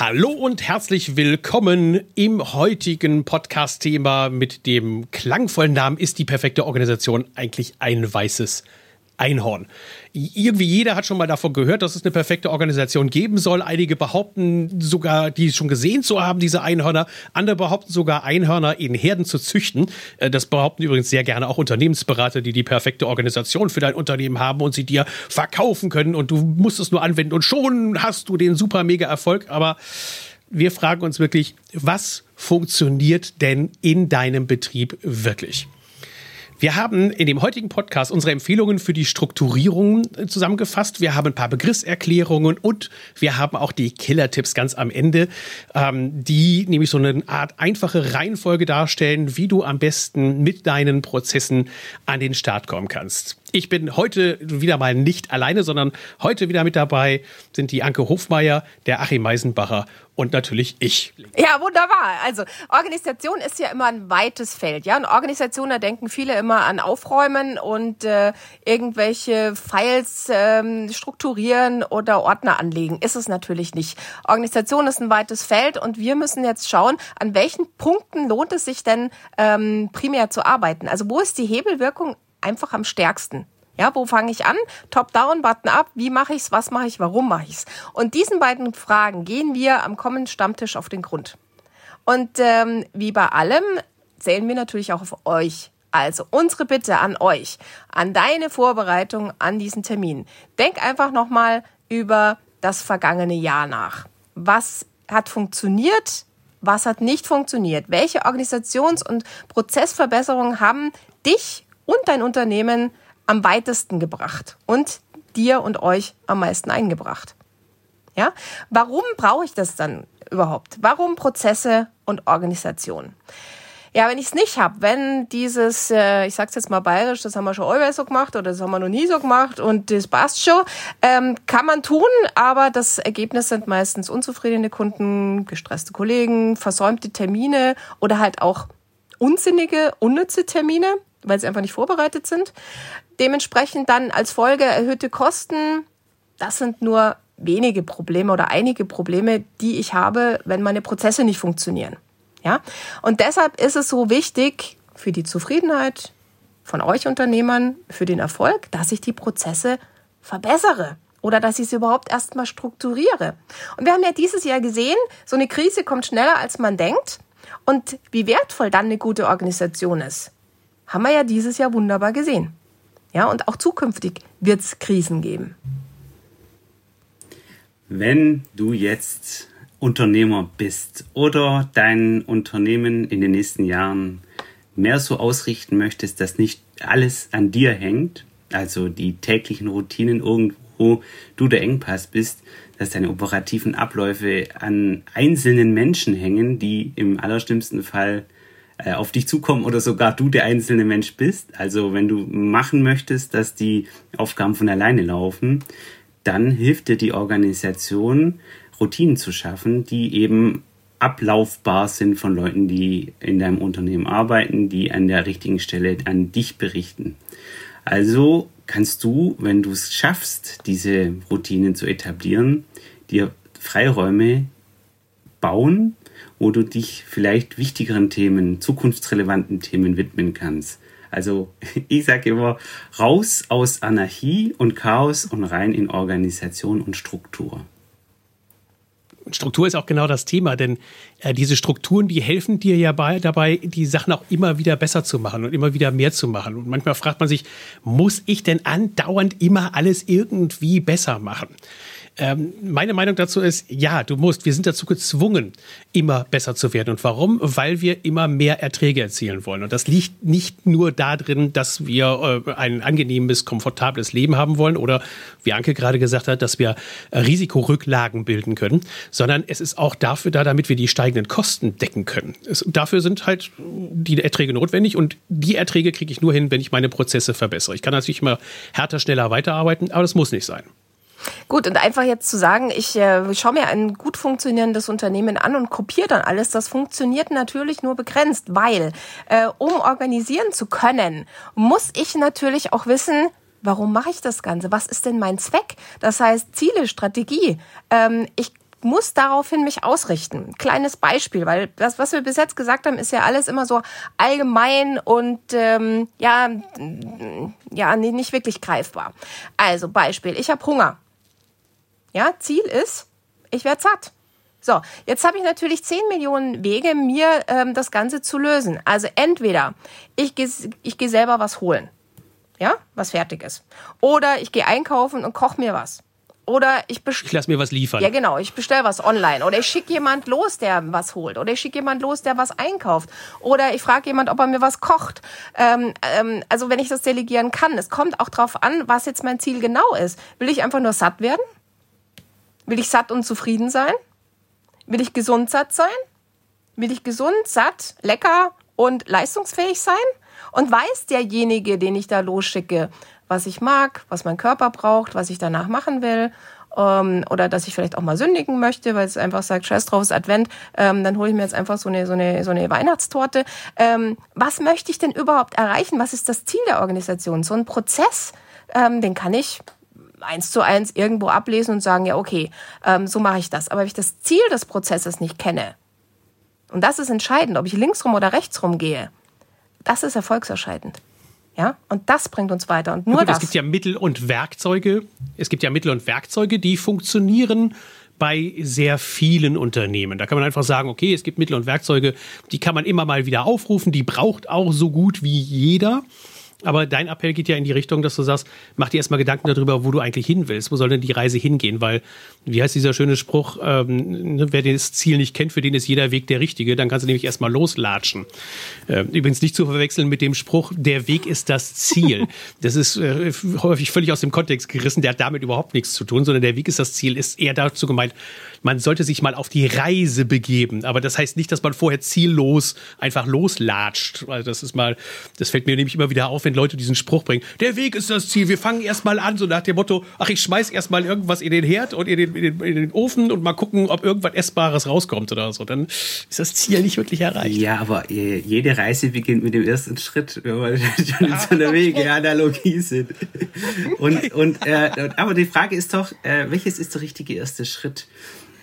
Hallo und herzlich willkommen im heutigen Podcast-Thema. Mit dem klangvollen Namen Ist die perfekte Organisation eigentlich ein weißes Einhorn. Irgendwie jeder hat schon mal davon gehört, dass es eine perfekte Organisation geben soll. Einige behaupten sogar, die schon gesehen zu haben, diese Einhörner. Andere behaupten sogar, Einhörner in Herden zu züchten. Äh, das behaupten übrigens sehr gerne auch Unternehmensberater, die die perfekte Organisation für dein Unternehmen haben und sie dir verkaufen können und du musst es nur anwenden und schon hast du den super mega Erfolg. Aber wir fragen uns wirklich, was funktioniert denn in deinem Betrieb wirklich? Wir haben in dem heutigen Podcast unsere Empfehlungen für die Strukturierung äh, zusammengefasst. Wir haben ein paar Begriffserklärungen und wir haben auch die Killer-Tipps ganz am Ende, ähm, die nämlich so eine Art einfache Reihenfolge darstellen, wie du am besten mit deinen Prozessen an den Start kommen kannst. Ich bin heute wieder mal nicht alleine, sondern heute wieder mit dabei sind die Anke Hofmeier, der Achim Meisenbacher und natürlich ich. Ja, wunderbar. Also Organisation ist ja immer ein weites Feld. Ja, in Organisation, da denken viele immer an Aufräumen und äh, irgendwelche Files ähm, strukturieren oder Ordner anlegen. Ist es natürlich nicht. Organisation ist ein weites Feld und wir müssen jetzt schauen, an welchen Punkten lohnt es sich denn ähm, primär zu arbeiten. Also wo ist die Hebelwirkung einfach am stärksten. Ja, wo fange ich an? Top-down, Button-up. Wie mache ich's? Was mache ich? Warum mache ich's? Und diesen beiden Fragen gehen wir am kommenden Stammtisch auf den Grund. Und ähm, wie bei allem zählen wir natürlich auch auf euch. Also unsere Bitte an euch, an deine Vorbereitung an diesen Termin. Denk einfach nochmal über das vergangene Jahr nach. Was hat funktioniert? Was hat nicht funktioniert? Welche Organisations- und Prozessverbesserungen haben dich und dein Unternehmen am weitesten gebracht und dir und euch am meisten eingebracht. Ja? Warum brauche ich das dann überhaupt? Warum Prozesse und Organisation? Ja, wenn ich es nicht habe, wenn dieses, äh, ich sag's jetzt mal bayerisch, das haben wir schon allweil so gemacht oder das haben wir noch nie so gemacht und das passt schon, ähm, kann man tun, aber das Ergebnis sind meistens unzufriedene Kunden, gestresste Kollegen, versäumte Termine oder halt auch unsinnige, unnütze Termine weil sie einfach nicht vorbereitet sind. Dementsprechend dann als Folge erhöhte Kosten. Das sind nur wenige Probleme oder einige Probleme, die ich habe, wenn meine Prozesse nicht funktionieren. Ja? Und deshalb ist es so wichtig für die Zufriedenheit von euch Unternehmern, für den Erfolg, dass ich die Prozesse verbessere oder dass ich sie überhaupt erstmal strukturiere. Und wir haben ja dieses Jahr gesehen, so eine Krise kommt schneller, als man denkt. Und wie wertvoll dann eine gute Organisation ist haben wir ja dieses Jahr wunderbar gesehen. Ja, und auch zukünftig wird es Krisen geben. Wenn du jetzt Unternehmer bist oder dein Unternehmen in den nächsten Jahren mehr so ausrichten möchtest, dass nicht alles an dir hängt, also die täglichen Routinen irgendwo du der Engpass bist, dass deine operativen Abläufe an einzelnen Menschen hängen, die im allerschlimmsten Fall äh, auf dich zukommen oder sogar du der einzelne Mensch bist. Also wenn du machen möchtest, dass die Aufgaben von alleine laufen, dann hilft dir die Organisation, Routinen zu schaffen, die eben ablaufbar sind von Leuten, die in deinem Unternehmen arbeiten, die an der richtigen Stelle an dich berichten. Also kannst du, wenn du es schaffst, diese Routinen zu etablieren, dir Freiräume bauen, wo du dich vielleicht wichtigeren Themen, zukunftsrelevanten Themen widmen kannst. Also ich sage immer, raus aus Anarchie und Chaos und rein in Organisation und Struktur. Struktur ist auch genau das Thema, denn äh, diese Strukturen, die helfen dir ja bei, dabei, die Sachen auch immer wieder besser zu machen und immer wieder mehr zu machen. Und manchmal fragt man sich, muss ich denn andauernd immer alles irgendwie besser machen? Ähm, meine Meinung dazu ist, ja, du musst. Wir sind dazu gezwungen, immer besser zu werden. Und warum? Weil wir immer mehr Erträge erzielen wollen. Und das liegt nicht nur darin, dass wir äh, ein angenehmes, komfortables Leben haben wollen oder, wie Anke gerade gesagt hat, dass wir Risikorücklagen bilden können, sondern es ist auch dafür da, damit wir die steigenden Kosten decken können. Es, dafür sind halt die Erträge notwendig und die Erträge kriege ich nur hin, wenn ich meine Prozesse verbessere. Ich kann natürlich immer härter, schneller weiterarbeiten, aber das muss nicht sein. Gut, und einfach jetzt zu sagen, ich äh, schaue mir ein gut funktionierendes Unternehmen an und kopiere dann alles, das funktioniert natürlich nur begrenzt, weil äh, um organisieren zu können, muss ich natürlich auch wissen, warum mache ich das Ganze? Was ist denn mein Zweck? Das heißt Ziele, Strategie. Ähm, ich muss daraufhin mich ausrichten. Kleines Beispiel, weil das, was wir bis jetzt gesagt haben, ist ja alles immer so allgemein und ähm, ja, ja, nicht wirklich greifbar. Also Beispiel, ich habe Hunger. Ja, Ziel ist, ich werde satt. So, jetzt habe ich natürlich 10 Millionen Wege, mir ähm, das Ganze zu lösen. Also entweder ich gehe ich geh selber was holen, ja, was fertig ist. Oder ich gehe einkaufen und koche mir was. Oder ich bestelle. Ich lasse mir was liefern. Ja, genau. Ich bestelle was online. Oder ich schicke jemand los, der was holt. Oder ich schicke jemand los, der was einkauft. Oder ich frage jemand, ob er mir was kocht. Ähm, ähm, also wenn ich das delegieren kann. Es kommt auch drauf an, was jetzt mein Ziel genau ist. Will ich einfach nur satt werden? Will ich satt und zufrieden sein? Will ich gesund satt sein? Will ich gesund, satt, lecker und leistungsfähig sein? Und weiß derjenige, den ich da losschicke, was ich mag, was mein Körper braucht, was ich danach machen will. Ähm, oder dass ich vielleicht auch mal sündigen möchte, weil es einfach sagt, scheiß drauf, ist Advent, ähm, dann hole ich mir jetzt einfach so eine, so eine, so eine Weihnachtstorte. Ähm, was möchte ich denn überhaupt erreichen? Was ist das Ziel der Organisation? So ein Prozess, ähm, den kann ich eins zu eins irgendwo ablesen und sagen, ja, okay, ähm, so mache ich das. Aber wenn ich das Ziel des Prozesses nicht kenne, und das ist entscheidend, ob ich links rum oder rechts rum gehe, das ist erfolgsentscheidend. Ja, und das bringt uns weiter. Und nur gut, das. Es gibt ja Mittel und Werkzeuge. Es gibt ja Mittel und Werkzeuge, die funktionieren bei sehr vielen Unternehmen. Da kann man einfach sagen, okay, es gibt Mittel und Werkzeuge, die kann man immer mal wieder aufrufen, die braucht auch so gut wie jeder. Aber dein Appell geht ja in die Richtung, dass du sagst, mach dir erstmal Gedanken darüber, wo du eigentlich hin willst. Wo soll denn die Reise hingehen? Weil, wie heißt dieser schöne Spruch, ähm, ne, wer das Ziel nicht kennt, für den ist jeder Weg der richtige. Dann kannst du nämlich erstmal loslatschen. Äh, übrigens nicht zu verwechseln mit dem Spruch, der Weg ist das Ziel. Das ist äh, häufig völlig aus dem Kontext gerissen. Der hat damit überhaupt nichts zu tun, sondern der Weg ist das Ziel, ist eher dazu gemeint, man sollte sich mal auf die Reise begeben. Aber das heißt nicht, dass man vorher ziellos einfach loslatscht. Also das ist mal, das fällt mir nämlich immer wieder auf, wenn Leute diesen Spruch bringen. Der Weg ist das Ziel. Wir fangen erstmal an, so nach dem Motto, ach, ich schmeiß erstmal irgendwas in den Herd und in den, in, den, in den Ofen und mal gucken, ob irgendwas Essbares rauskommt oder so. Dann ist das Ziel nicht wirklich erreicht. Ja, aber äh, jede Reise beginnt mit dem ersten Schritt, wenn wir schon in so einer Wege-Analogie sind. Und, und, äh, aber die Frage ist doch, äh, welches ist der richtige erste Schritt?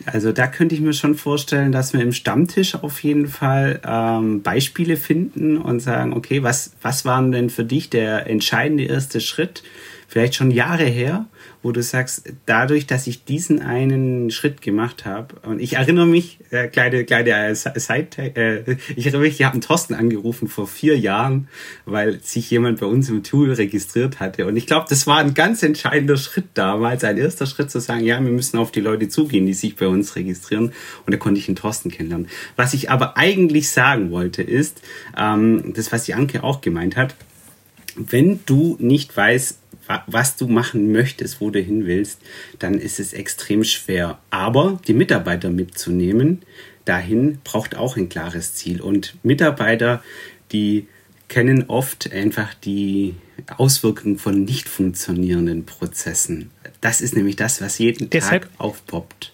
Also da könnte ich mir schon vorstellen, dass wir im Stammtisch auf jeden Fall ähm, Beispiele finden und sagen, okay, was, was waren denn für dich der entscheidende erste Schritt? Vielleicht schon Jahre her wo du sagst, dadurch, dass ich diesen einen Schritt gemacht habe, und ich erinnere mich, äh, kleine, kleine äh, Side, äh, ich erinnere mich, ich habe einen Thorsten angerufen vor vier Jahren, weil sich jemand bei uns im Tool registriert hatte. Und ich glaube, das war ein ganz entscheidender Schritt damals, ein erster Schritt zu sagen, ja, wir müssen auf die Leute zugehen, die sich bei uns registrieren. Und da konnte ich einen Thorsten kennenlernen. Was ich aber eigentlich sagen wollte, ist, ähm, das, was die Anke auch gemeint hat, wenn du nicht weißt, was du machen möchtest, wo du hin willst, dann ist es extrem schwer. Aber die Mitarbeiter mitzunehmen, dahin braucht auch ein klares Ziel. Und Mitarbeiter, die kennen oft einfach die Auswirkungen von nicht funktionierenden Prozessen. Das ist nämlich das, was jeden Deshalb Tag aufpoppt.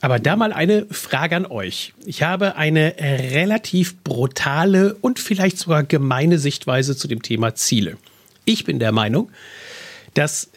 Aber da mal eine Frage an euch. Ich habe eine relativ brutale und vielleicht sogar gemeine Sichtweise zu dem Thema Ziele. Ich bin der Meinung, dass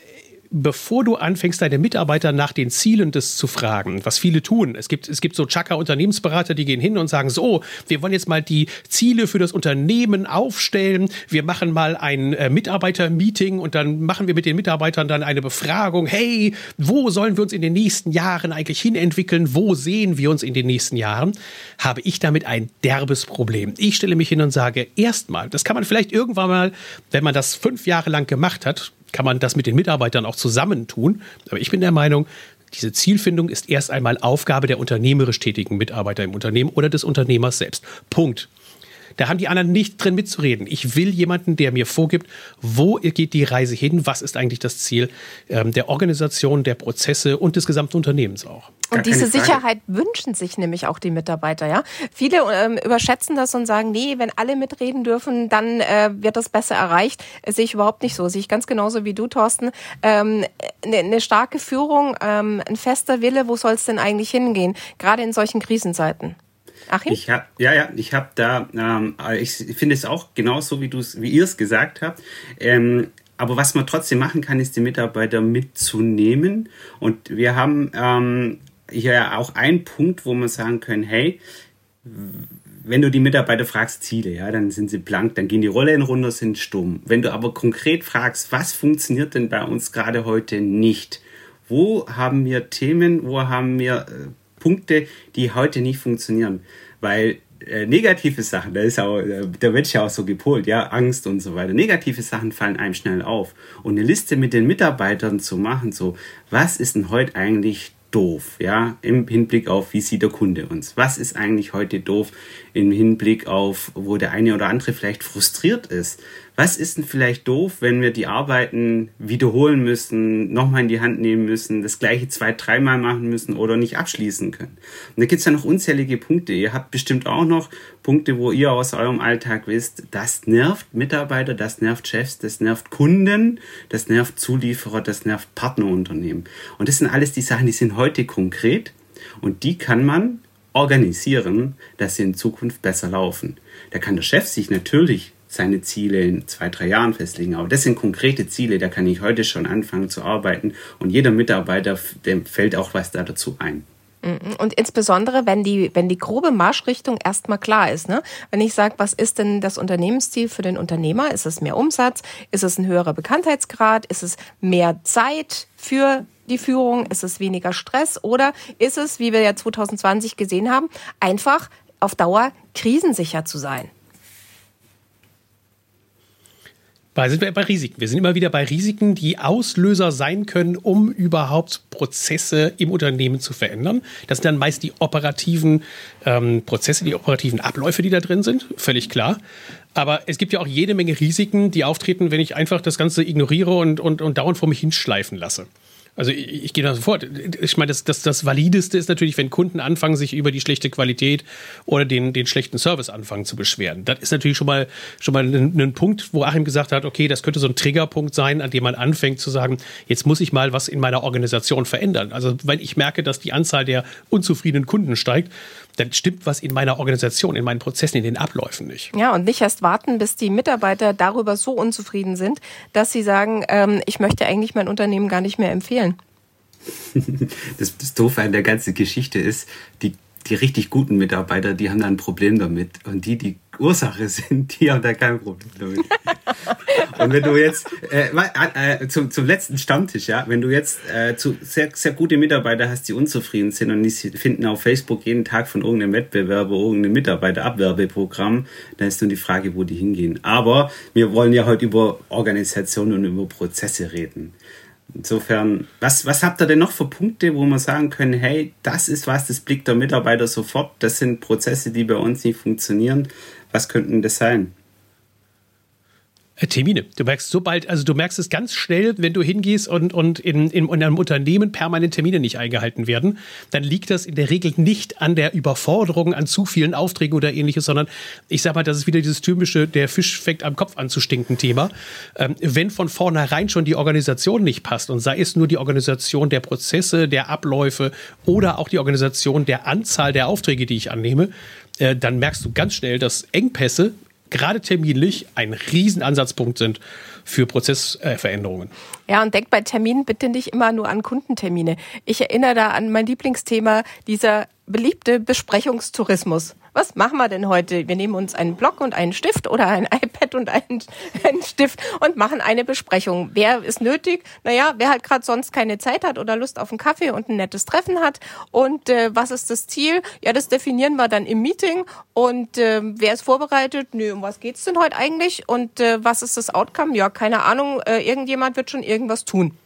bevor du anfängst, deine Mitarbeiter nach den Zielen des zu fragen, was viele tun. Es gibt, es gibt so Chaka-Unternehmensberater, die gehen hin und sagen so, wir wollen jetzt mal die Ziele für das Unternehmen aufstellen. Wir machen mal ein äh, Mitarbeiter-Meeting und dann machen wir mit den Mitarbeitern dann eine Befragung. Hey, wo sollen wir uns in den nächsten Jahren eigentlich hinentwickeln? Wo sehen wir uns in den nächsten Jahren? Habe ich damit ein derbes Problem. Ich stelle mich hin und sage, erstmal, das kann man vielleicht irgendwann mal, wenn man das fünf Jahre lang gemacht hat, kann man das mit den Mitarbeitern auch zusammentun. Aber ich bin der Meinung, diese Zielfindung ist erst einmal Aufgabe der unternehmerisch tätigen Mitarbeiter im Unternehmen oder des Unternehmers selbst. Punkt. Da haben die anderen nicht drin mitzureden. Ich will jemanden, der mir vorgibt, wo geht die Reise hin, was ist eigentlich das Ziel ähm, der Organisation, der Prozesse und des gesamten Unternehmens auch. Und diese Sicherheit wünschen sich nämlich auch die Mitarbeiter, ja. Viele ähm, überschätzen das und sagen, nee, wenn alle mitreden dürfen, dann äh, wird das besser erreicht. Das sehe ich überhaupt nicht so. Sehe ich ganz genauso wie du, Thorsten. Ähm, eine, eine starke Führung, ähm, ein fester Wille, wo soll es denn eigentlich hingehen? Gerade in solchen Krisenzeiten. Achim? Ich hab, ja, ja, ich habe da, ähm, ich finde es auch genauso, wie, wie ihr es gesagt habt. Ähm, aber was man trotzdem machen kann, ist die Mitarbeiter mitzunehmen. Und wir haben ähm, hier auch einen Punkt, wo man sagen können, hey, wenn du die Mitarbeiter fragst, Ziele, ja, dann sind sie blank, dann gehen die Rollen runter, sind stumm. Wenn du aber konkret fragst, was funktioniert denn bei uns gerade heute nicht? Wo haben wir Themen, wo haben wir äh, Punkte, die heute nicht funktionieren? Weil äh, negative Sachen, da ist auch, äh, da wird ja auch so gepolt, ja, Angst und so weiter. Negative Sachen fallen einem schnell auf. Und eine Liste mit den Mitarbeitern zu machen, so, was ist denn heute eigentlich doof, ja, im Hinblick auf, wie sieht der Kunde uns? Was ist eigentlich heute doof im Hinblick auf, wo der eine oder andere vielleicht frustriert ist? Was ist denn vielleicht doof, wenn wir die Arbeiten wiederholen müssen, nochmal in die Hand nehmen müssen, das gleiche zwei, dreimal machen müssen oder nicht abschließen können? Und da gibt's ja noch unzählige Punkte. Ihr habt bestimmt auch noch Punkte, wo ihr aus eurem Alltag wisst, das nervt Mitarbeiter, das nervt Chefs, das nervt Kunden, das nervt Zulieferer, das nervt Partnerunternehmen. Und das sind alles die Sachen, die sind heute konkret und die kann man organisieren, dass sie in Zukunft besser laufen. Da kann der Chef sich natürlich seine Ziele in zwei, drei Jahren festlegen. Aber das sind konkrete Ziele, da kann ich heute schon anfangen zu arbeiten und jeder Mitarbeiter, dem fällt auch was da dazu ein. Mhm. Und insbesondere, wenn die, wenn die grobe Marschrichtung erstmal klar ist. Ne? Wenn ich sage, was ist denn das Unternehmensziel für den Unternehmer? Ist es mehr Umsatz? Ist es ein höherer Bekanntheitsgrad? Ist es mehr Zeit für die Führung? Ist es weniger Stress? Oder ist es, wie wir ja 2020 gesehen haben, einfach auf Dauer krisensicher zu sein? Da sind wir bei Risiken. Wir sind immer wieder bei Risiken, die Auslöser sein können, um überhaupt Prozesse im Unternehmen zu verändern. Das sind dann meist die operativen ähm, Prozesse, die operativen Abläufe, die da drin sind, völlig klar. Aber es gibt ja auch jede Menge Risiken, die auftreten, wenn ich einfach das Ganze ignoriere und, und, und dauernd vor mich hinschleifen lasse. Also ich, ich gehe da sofort. Ich meine, das, das, das Valideste ist natürlich, wenn Kunden anfangen, sich über die schlechte Qualität oder den, den schlechten Service anfangen zu beschweren. Das ist natürlich schon mal, schon mal ein, ein Punkt, wo Achim gesagt hat, okay, das könnte so ein Triggerpunkt sein, an dem man anfängt zu sagen, jetzt muss ich mal was in meiner Organisation verändern. Also wenn ich merke, dass die Anzahl der unzufriedenen Kunden steigt, dann stimmt was in meiner Organisation, in meinen Prozessen, in den Abläufen nicht. Ja, und nicht erst warten, bis die Mitarbeiter darüber so unzufrieden sind, dass sie sagen, ähm, ich möchte eigentlich mein Unternehmen gar nicht mehr empfehlen. Das, das Doofe an der ganzen Geschichte ist, die, die richtig guten Mitarbeiter, die haben da ein Problem damit. Und die, die Ursache sind, die haben da kein Problem damit. Und wenn du jetzt äh, äh, zum, zum letzten Stammtisch, ja, wenn du jetzt äh, zu sehr, sehr gute Mitarbeiter hast, die unzufrieden sind und die finden auf Facebook jeden Tag von irgendeinem Wettbewerber irgendein Mitarbeiterabwerbeprogramm, dann ist nur die Frage, wo die hingehen. Aber wir wollen ja heute über Organisation und über Prozesse reden. Insofern, was, was habt ihr denn noch für Punkte, wo wir sagen können, hey, das ist was, das blickt der Mitarbeiter sofort, das sind Prozesse, die bei uns nicht funktionieren. Was könnten das sein? Äh, Termine. Du merkst so bald, also du merkst es ganz schnell, wenn du hingehst und, und in, in, in einem Unternehmen permanent Termine nicht eingehalten werden, dann liegt das in der Regel nicht an der Überforderung, an zu vielen Aufträgen oder ähnliches, sondern ich sag mal, das ist wieder dieses typische, der Fisch fängt am Kopf an zu stinken Thema. Ähm, wenn von vornherein schon die Organisation nicht passt und sei es nur die Organisation der Prozesse, der Abläufe oder auch die Organisation der Anzahl der Aufträge, die ich annehme, äh, dann merkst du ganz schnell, dass Engpässe gerade terminlich ein Riesenansatzpunkt sind für Prozessveränderungen. Ja, und denk bei Terminen bitte nicht immer nur an Kundentermine. Ich erinnere da an mein Lieblingsthema, dieser beliebte Besprechungstourismus. Was machen wir denn heute? Wir nehmen uns einen Block und einen Stift oder ein iPad und einen, einen Stift und machen eine Besprechung. Wer ist nötig? Naja, wer halt gerade sonst keine Zeit hat oder Lust auf einen Kaffee und ein nettes Treffen hat. Und äh, was ist das Ziel? Ja, das definieren wir dann im Meeting. Und äh, wer ist vorbereitet? Nö, um was geht's denn heute eigentlich? Und äh, was ist das Outcome? Ja, keine Ahnung. Äh, irgendjemand wird schon irgendwas tun.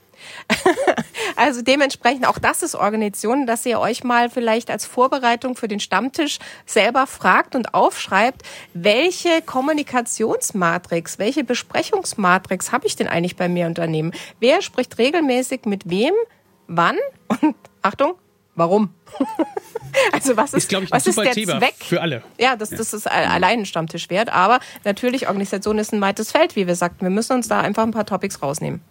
also dementsprechend auch das ist Organisation, dass ihr euch mal vielleicht als Vorbereitung für den Stammtisch selber fragt und aufschreibt, welche Kommunikationsmatrix, welche Besprechungsmatrix habe ich denn eigentlich bei mir Unternehmen? Wer spricht regelmäßig mit wem, wann und Achtung, warum? also was ist, ist ich, was ist der Thema Zweck? Für alle. Ja, das, das ist allein ein Stammtisch wert. Aber natürlich, Organisation ist ein weites Feld, wie wir sagten. Wir müssen uns da einfach ein paar Topics rausnehmen.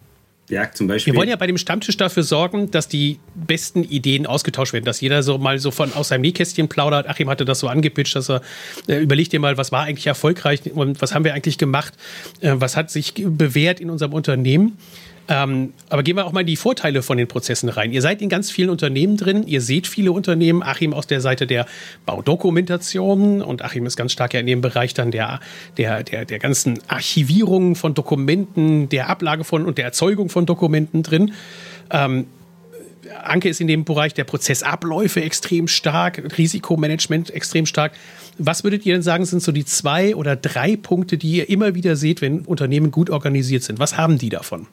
Ja, zum Beispiel. Wir wollen ja bei dem Stammtisch dafür sorgen, dass die besten Ideen ausgetauscht werden, dass jeder so mal so von aus seinem Nähkästchen plaudert. Achim hatte das so angepitcht, dass er äh, überlegt dir mal, was war eigentlich erfolgreich und was haben wir eigentlich gemacht, äh, was hat sich bewährt in unserem Unternehmen. Ähm, aber gehen wir auch mal in die Vorteile von den Prozessen rein. Ihr seid in ganz vielen Unternehmen drin, ihr seht viele Unternehmen, Achim aus der Seite der Baudokumentation und Achim ist ganz stark ja in dem Bereich dann der, der, der, der ganzen Archivierung von Dokumenten, der Ablage von und der Erzeugung von Dokumenten drin. Ähm, Anke ist in dem Bereich der Prozessabläufe extrem stark, Risikomanagement extrem stark. Was würdet ihr denn sagen, sind so die zwei oder drei Punkte, die ihr immer wieder seht, wenn Unternehmen gut organisiert sind? Was haben die davon?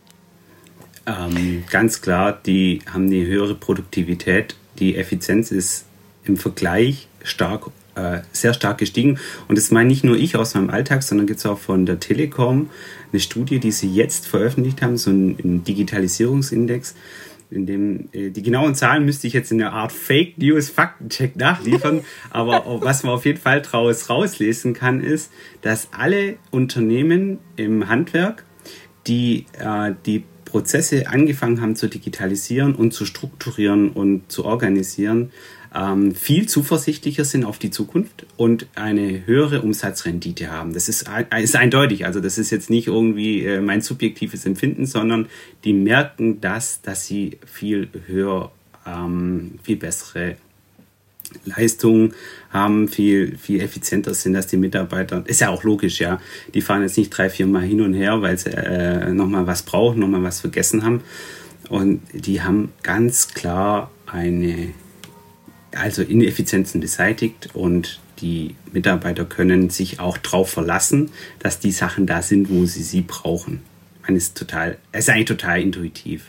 Ähm, ganz klar, die haben eine höhere Produktivität. Die Effizienz ist im Vergleich stark, äh, sehr stark gestiegen. Und das meine nicht nur ich aus meinem Alltag, sondern gibt es auch von der Telekom eine Studie, die sie jetzt veröffentlicht haben, so ein Digitalisierungsindex. In dem, äh, die genauen Zahlen müsste ich jetzt in einer Art Fake News Faktencheck nachliefern. aber was man auf jeden Fall daraus rauslesen kann, ist, dass alle Unternehmen im Handwerk, die äh, die Prozesse angefangen haben zu digitalisieren und zu strukturieren und zu organisieren, ähm, viel zuversichtlicher sind auf die Zukunft und eine höhere Umsatzrendite haben. Das ist, ist eindeutig. Also das ist jetzt nicht irgendwie äh, mein subjektives Empfinden, sondern die merken das, dass sie viel höher, ähm, viel bessere Leistung haben, viel, viel effizienter sind als die Mitarbeiter. Ist ja auch logisch, ja. Die fahren jetzt nicht drei, vier Mal hin und her, weil sie äh, nochmal was brauchen, nochmal was vergessen haben. Und die haben ganz klar eine, also Ineffizienzen beseitigt und die Mitarbeiter können sich auch darauf verlassen, dass die Sachen da sind, wo sie sie brauchen. Man ist total, es ist eigentlich total intuitiv.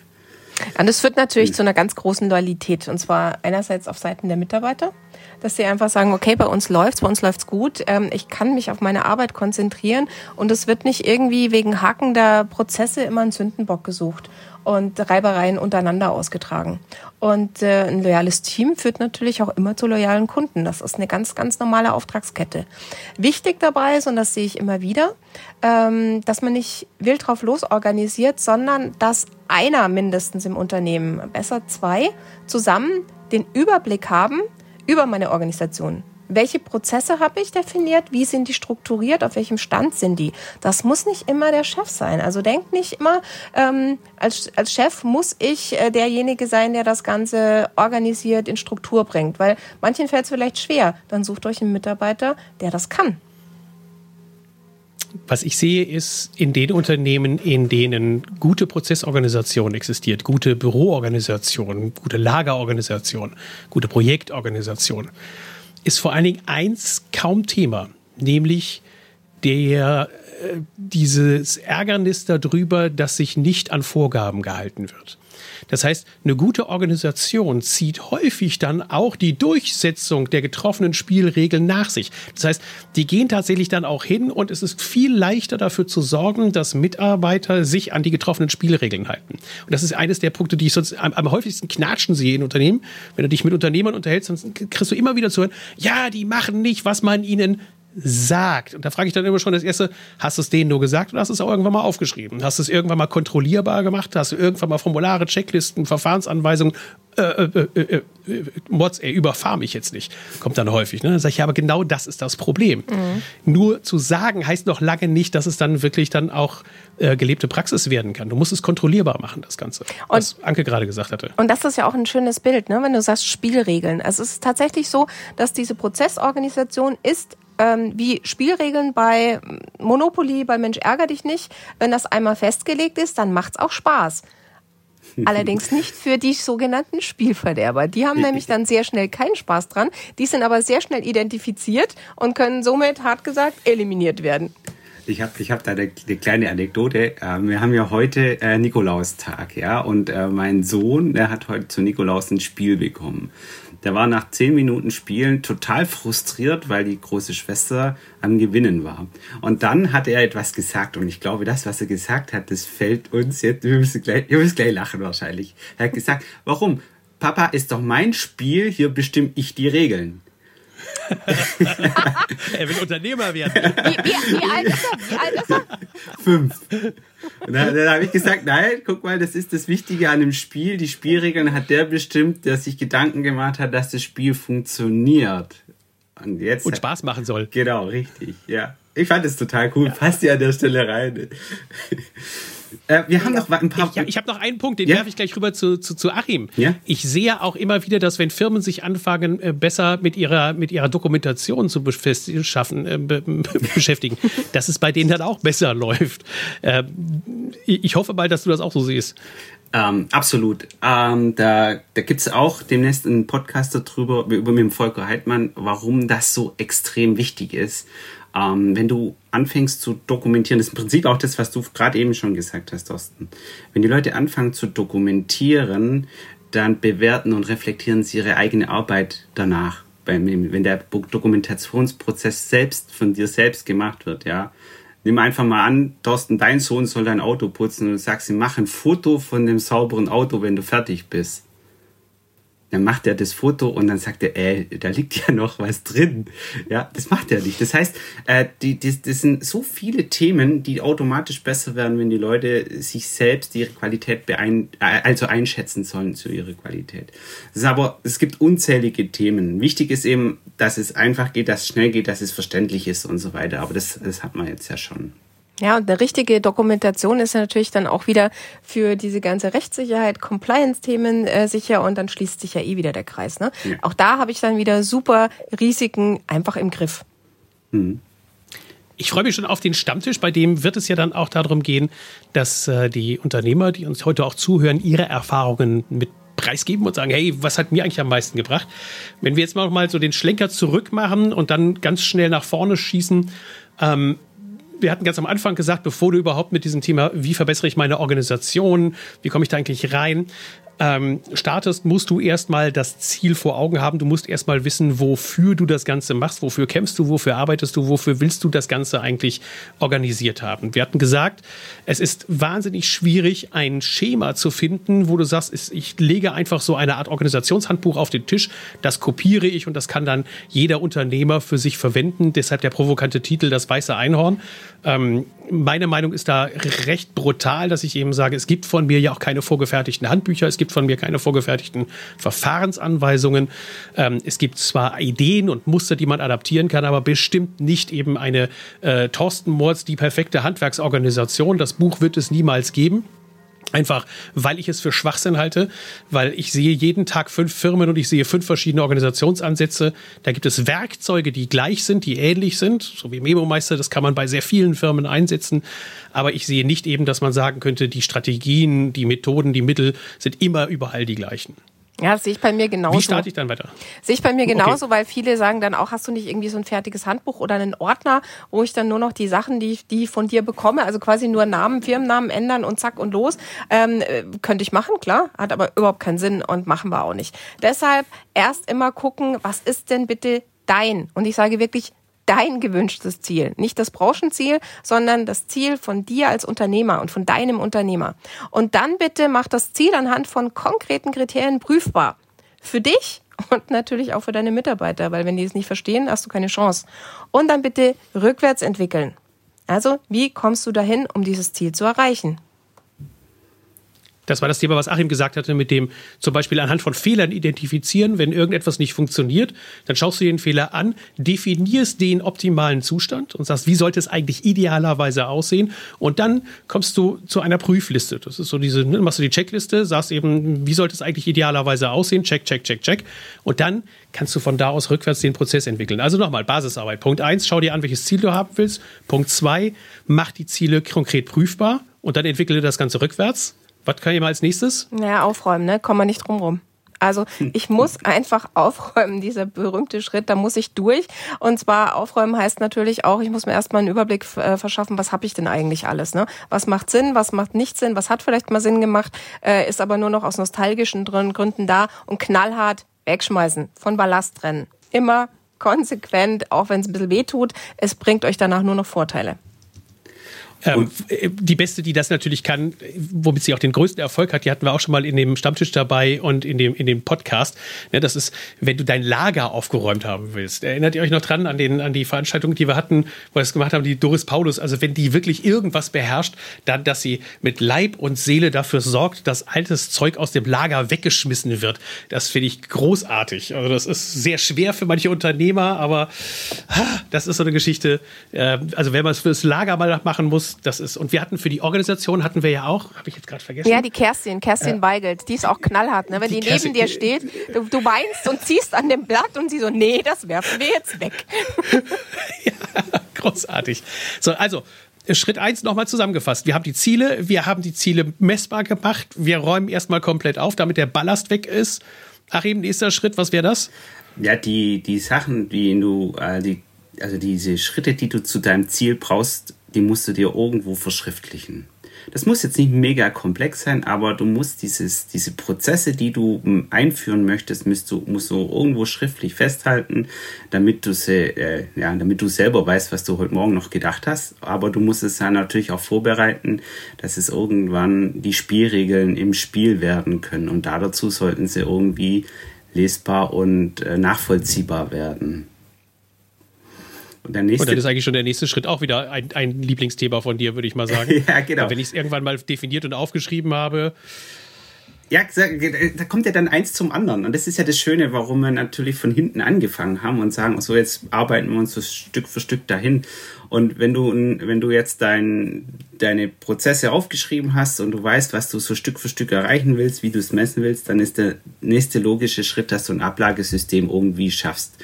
Und das führt natürlich hm. zu einer ganz großen Loyalität. Und zwar einerseits auf Seiten der Mitarbeiter, dass sie einfach sagen, okay, bei uns läuft's, bei uns läuft's gut, ähm, ich kann mich auf meine Arbeit konzentrieren und es wird nicht irgendwie wegen hakender Prozesse immer ein Sündenbock gesucht und Reibereien untereinander ausgetragen. Und äh, ein loyales Team führt natürlich auch immer zu loyalen Kunden. Das ist eine ganz, ganz normale Auftragskette. Wichtig dabei ist, und das sehe ich immer wieder, ähm, dass man nicht wild drauf losorganisiert, sondern dass einer mindestens im Unternehmen, besser zwei, zusammen den Überblick haben über meine Organisation welche Prozesse habe ich definiert, wie sind die strukturiert, auf welchem Stand sind die. Das muss nicht immer der Chef sein. Also denkt nicht immer, ähm, als, als Chef muss ich äh, derjenige sein, der das Ganze organisiert, in Struktur bringt, weil manchen fällt es vielleicht schwer. Dann sucht euch einen Mitarbeiter, der das kann. Was ich sehe, ist in den Unternehmen, in denen gute Prozessorganisation existiert, gute Büroorganisation, gute Lagerorganisation, gute Projektorganisation, ist vor allen Dingen eins kaum Thema, nämlich der äh, dieses Ärgernis darüber, dass sich nicht an Vorgaben gehalten wird. Das heißt, eine gute Organisation zieht häufig dann auch die Durchsetzung der getroffenen Spielregeln nach sich. Das heißt, die gehen tatsächlich dann auch hin und es ist viel leichter dafür zu sorgen, dass Mitarbeiter sich an die getroffenen Spielregeln halten. Und das ist eines der Punkte, die ich sonst am, am häufigsten knatschen sehe in Unternehmen. Wenn du dich mit Unternehmern unterhältst, dann kriegst du immer wieder zu hören, ja, die machen nicht, was man ihnen sagt. Und da frage ich dann immer schon das erste, hast du es denen nur gesagt oder hast du es auch irgendwann mal aufgeschrieben? Hast du es irgendwann mal kontrollierbar gemacht? Hast du irgendwann mal Formulare, Checklisten, Verfahrensanweisungen? Äh, äh, äh, äh, Mods, ey, überfahr mich jetzt nicht. Kommt dann häufig. Ne? Dann sage ich, ja, aber genau das ist das Problem. Mhm. Nur zu sagen heißt noch lange nicht, dass es dann wirklich dann auch äh, gelebte Praxis werden kann. Du musst es kontrollierbar machen, das Ganze. Und, was Anke gerade gesagt hatte. Und das ist ja auch ein schönes Bild, ne? wenn du sagst Spielregeln. Also es ist tatsächlich so, dass diese Prozessorganisation ist ähm, wie Spielregeln bei Monopoly, bei Mensch ärger dich nicht. Wenn das einmal festgelegt ist, dann macht's auch Spaß. Allerdings nicht für die sogenannten Spielverderber. Die haben nämlich dann sehr schnell keinen Spaß dran. Die sind aber sehr schnell identifiziert und können somit, hart gesagt, eliminiert werden. Ich habe ich hab da eine, eine kleine Anekdote. Ähm, wir haben ja heute äh, Nikolaustag, ja, und äh, mein Sohn, der hat heute zu Nikolaus ein Spiel bekommen. Der war nach zehn Minuten Spielen total frustriert, weil die große Schwester am Gewinnen war. Und dann hat er etwas gesagt und ich glaube, das, was er gesagt hat, das fällt uns jetzt, wir müssen gleich, ihr müsst gleich lachen wahrscheinlich. Er hat gesagt, warum? Papa ist doch mein Spiel, hier bestimme ich die Regeln. er will Unternehmer werden. Wie, wie, wie, alt ist er? Wie alt ist er? Fünf. Und dann, dann habe ich gesagt, nein, guck mal, das ist das Wichtige an dem Spiel. Die Spielregeln hat der bestimmt, der sich Gedanken gemacht hat, dass das Spiel funktioniert. Und jetzt. Und Spaß machen soll. Genau, richtig, ja. Ich fand es total cool. Ja. Passt ja an der Stelle rein. Äh, wir haben noch ein paar. Ich, ich habe noch einen Punkt, den ja? werfe ich gleich rüber zu, zu, zu Achim. Ja? Ich sehe auch immer wieder, dass wenn Firmen sich anfangen, äh, besser mit ihrer, mit ihrer Dokumentation zu schaffen, äh, beschäftigen, dass es bei denen dann auch besser läuft. Äh, ich hoffe mal, dass du das auch so siehst. Ähm, absolut. Ähm, da da gibt es auch demnächst einen Podcast darüber, über mit dem Volker Heidmann, warum das so extrem wichtig ist. Ähm, wenn du anfängst zu dokumentieren, das ist im Prinzip auch das, was du gerade eben schon gesagt hast, Thorsten. Wenn die Leute anfangen zu dokumentieren, dann bewerten und reflektieren sie ihre eigene Arbeit danach. Wenn der Dokumentationsprozess selbst von dir selbst gemacht wird, ja. Nimm einfach mal an, Thorsten, dein Sohn soll dein Auto putzen und sagst ihm, mach ein Foto von dem sauberen Auto, wenn du fertig bist dann macht er das Foto und dann sagt er, äh, da liegt ja noch was drin. Ja, das macht er nicht. Das heißt, äh, die, die, das sind so viele Themen, die automatisch besser werden, wenn die Leute sich selbst ihre Qualität beein, äh, also einschätzen sollen zu ihrer Qualität. Das ist aber, es gibt unzählige Themen. Wichtig ist eben, dass es einfach geht, dass es schnell geht, dass es verständlich ist und so weiter. Aber das, das hat man jetzt ja schon. Ja, und eine richtige Dokumentation ist ja natürlich dann auch wieder für diese ganze Rechtssicherheit, Compliance-Themen äh, sicher und dann schließt sich ja eh wieder der Kreis. Ne? Ja. Auch da habe ich dann wieder super Risiken einfach im Griff. Mhm. Ich freue mich schon auf den Stammtisch, bei dem wird es ja dann auch darum gehen, dass äh, die Unternehmer, die uns heute auch zuhören, ihre Erfahrungen mit preisgeben und sagen, hey, was hat mir eigentlich am meisten gebracht? Wenn wir jetzt mal so den Schlenker zurück machen und dann ganz schnell nach vorne schießen, ähm, wir hatten ganz am Anfang gesagt, bevor du überhaupt mit diesem Thema, wie verbessere ich meine Organisation, wie komme ich da eigentlich rein, ähm, startest, musst du erstmal das Ziel vor Augen haben. Du musst erstmal wissen, wofür du das Ganze machst, wofür kämpfst du, wofür arbeitest du, wofür willst du das Ganze eigentlich organisiert haben. Wir hatten gesagt, es ist wahnsinnig schwierig, ein Schema zu finden, wo du sagst, ich lege einfach so eine Art Organisationshandbuch auf den Tisch, das kopiere ich und das kann dann jeder Unternehmer für sich verwenden. Deshalb der provokante Titel Das weiße Einhorn. Ähm, meine Meinung ist da recht brutal, dass ich eben sage, es gibt von mir ja auch keine vorgefertigten Handbücher, es gibt von mir keine vorgefertigten Verfahrensanweisungen. Ähm, es gibt zwar Ideen und Muster, die man adaptieren kann, aber bestimmt nicht eben eine äh, Thorsten Mords, die perfekte Handwerksorganisation. Das Buch wird es niemals geben. Einfach, weil ich es für Schwachsinn halte, weil ich sehe jeden Tag fünf Firmen und ich sehe fünf verschiedene Organisationsansätze. Da gibt es Werkzeuge, die gleich sind, die ähnlich sind, so wie Memo-Meister, das kann man bei sehr vielen Firmen einsetzen. Aber ich sehe nicht eben, dass man sagen könnte, die Strategien, die Methoden, die Mittel sind immer überall die gleichen. Ja, das sehe ich bei mir genauso. Wie starte ich dann weiter? Sehe ich bei mir genauso, okay. weil viele sagen dann auch, hast du nicht irgendwie so ein fertiges Handbuch oder einen Ordner, wo ich dann nur noch die Sachen, die ich, die ich von dir bekomme, also quasi nur Namen, Firmennamen ändern und zack und los. Ähm, äh, könnte ich machen, klar, hat aber überhaupt keinen Sinn und machen wir auch nicht. Deshalb erst immer gucken, was ist denn bitte dein? Und ich sage wirklich dein gewünschtes Ziel. Nicht das Branchenziel, sondern das Ziel von dir als Unternehmer und von deinem Unternehmer. Und dann bitte mach das Ziel anhand von konkreten Kriterien prüfbar. Für dich und natürlich auch für deine Mitarbeiter, weil wenn die es nicht verstehen, hast du keine Chance. Und dann bitte rückwärts entwickeln. Also, wie kommst du dahin, um dieses Ziel zu erreichen? Das war das Thema, was Achim gesagt hatte, mit dem zum Beispiel anhand von Fehlern identifizieren. Wenn irgendetwas nicht funktioniert, dann schaust du dir den Fehler an, definierst den optimalen Zustand und sagst, wie sollte es eigentlich idealerweise aussehen? Und dann kommst du zu einer Prüfliste. Das ist so diese, ne, machst du die Checkliste, sagst eben, wie sollte es eigentlich idealerweise aussehen? Check, check, check, check. Und dann kannst du von da aus rückwärts den Prozess entwickeln. Also nochmal, Basisarbeit. Punkt eins, schau dir an, welches Ziel du haben willst. Punkt zwei, mach die Ziele konkret prüfbar und dann entwickle das Ganze rückwärts. Was kann ich mal als nächstes? Naja, aufräumen, ne? Kommen wir nicht drum rum. Also ich muss einfach aufräumen, dieser berühmte Schritt, da muss ich durch. Und zwar aufräumen heißt natürlich auch, ich muss mir erstmal einen Überblick äh, verschaffen, was habe ich denn eigentlich alles. Ne? Was macht Sinn, was macht nicht Sinn, was hat vielleicht mal Sinn gemacht, äh, ist aber nur noch aus nostalgischen Gründen da und knallhart wegschmeißen, von Ballast trennen. Immer konsequent, auch wenn es ein bisschen weh tut, es bringt euch danach nur noch Vorteile. Ähm, die beste, die das natürlich kann, womit sie auch den größten Erfolg hat, die hatten wir auch schon mal in dem Stammtisch dabei und in dem, in dem Podcast. Ja, das ist, wenn du dein Lager aufgeräumt haben willst. Erinnert ihr euch noch dran an, den, an die Veranstaltung, die wir hatten, wo wir das gemacht haben, die Doris Paulus? Also wenn die wirklich irgendwas beherrscht, dann, dass sie mit Leib und Seele dafür sorgt, dass altes Zeug aus dem Lager weggeschmissen wird. Das finde ich großartig. Also das ist sehr schwer für manche Unternehmer, aber das ist so eine Geschichte. Äh, also wenn man es fürs Lager mal machen muss, das ist, und wir hatten für die Organisation hatten wir ja auch, habe ich jetzt gerade vergessen. Ja, die Kerstin, Kerstin äh, Weigelt, die ist auch knallhart, ne? Wenn die, die neben dir steht, du, du weinst und ziehst an dem Blatt und sie so, nee, das werfen wir jetzt weg. ja, großartig. So, also, Schritt eins nochmal zusammengefasst. Wir haben die Ziele, wir haben die Ziele messbar gemacht, wir räumen erstmal komplett auf, damit der Ballast weg ist. Achim, nächster Schritt, was wäre das? Ja, die, die Sachen, die du, äh, die, also diese Schritte, die du zu deinem Ziel brauchst, die musst du dir irgendwo verschriftlichen. Das muss jetzt nicht mega komplex sein, aber du musst dieses, diese Prozesse, die du hm, einführen möchtest, musst du, musst du irgendwo schriftlich festhalten, damit du, sie, äh, ja, damit du selber weißt, was du heute Morgen noch gedacht hast. Aber du musst es dann natürlich auch vorbereiten, dass es irgendwann die Spielregeln im Spiel werden können. Und da dazu sollten sie irgendwie lesbar und äh, nachvollziehbar werden. Und, der nächste, und dann ist eigentlich schon der nächste Schritt auch wieder ein, ein Lieblingsthema von dir, würde ich mal sagen. ja, genau. Und wenn ich es irgendwann mal definiert und aufgeschrieben habe. Ja, da kommt ja dann eins zum anderen. Und das ist ja das Schöne, warum wir natürlich von hinten angefangen haben und sagen, so jetzt arbeiten wir uns so Stück für Stück dahin. Und wenn du, wenn du jetzt dein, deine Prozesse aufgeschrieben hast und du weißt, was du so Stück für Stück erreichen willst, wie du es messen willst, dann ist der nächste logische Schritt, dass du ein Ablagesystem irgendwie schaffst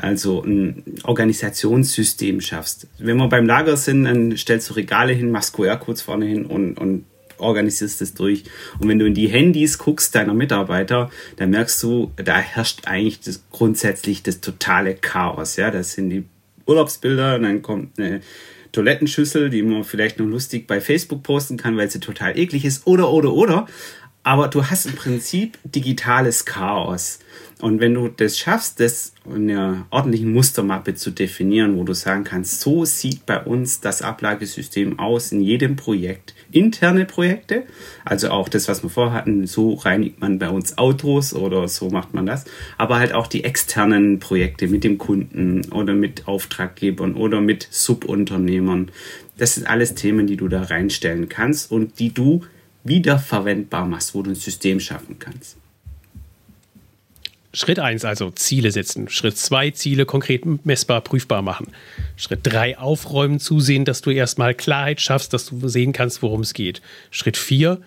also ein Organisationssystem schaffst. Wenn wir beim Lager sind, dann stellst du Regale hin, machst QR-Codes vorne hin und, und organisierst das durch. Und wenn du in die Handys guckst deiner Mitarbeiter, dann merkst du, da herrscht eigentlich das, grundsätzlich das totale Chaos. Ja, das sind die Urlaubsbilder und dann kommt eine Toilettenschüssel, die man vielleicht noch lustig bei Facebook posten kann, weil sie total eklig ist, oder, oder, oder. Aber du hast im Prinzip digitales Chaos. Und wenn du das schaffst, das in einer ordentlichen Mustermappe zu definieren, wo du sagen kannst, so sieht bei uns das Ablagesystem aus in jedem Projekt. Interne Projekte, also auch das, was wir vorher hatten, so reinigt man bei uns Autos oder so macht man das, aber halt auch die externen Projekte mit dem Kunden oder mit Auftraggebern oder mit Subunternehmern. Das sind alles Themen, die du da reinstellen kannst und die du wiederverwendbar machst, wo du ein System schaffen kannst. Schritt 1 also Ziele setzen. Schritt 2 Ziele konkret messbar, prüfbar machen. Schritt 3 aufräumen, zusehen, dass du erstmal Klarheit schaffst, dass du sehen kannst, worum es geht. Schritt 4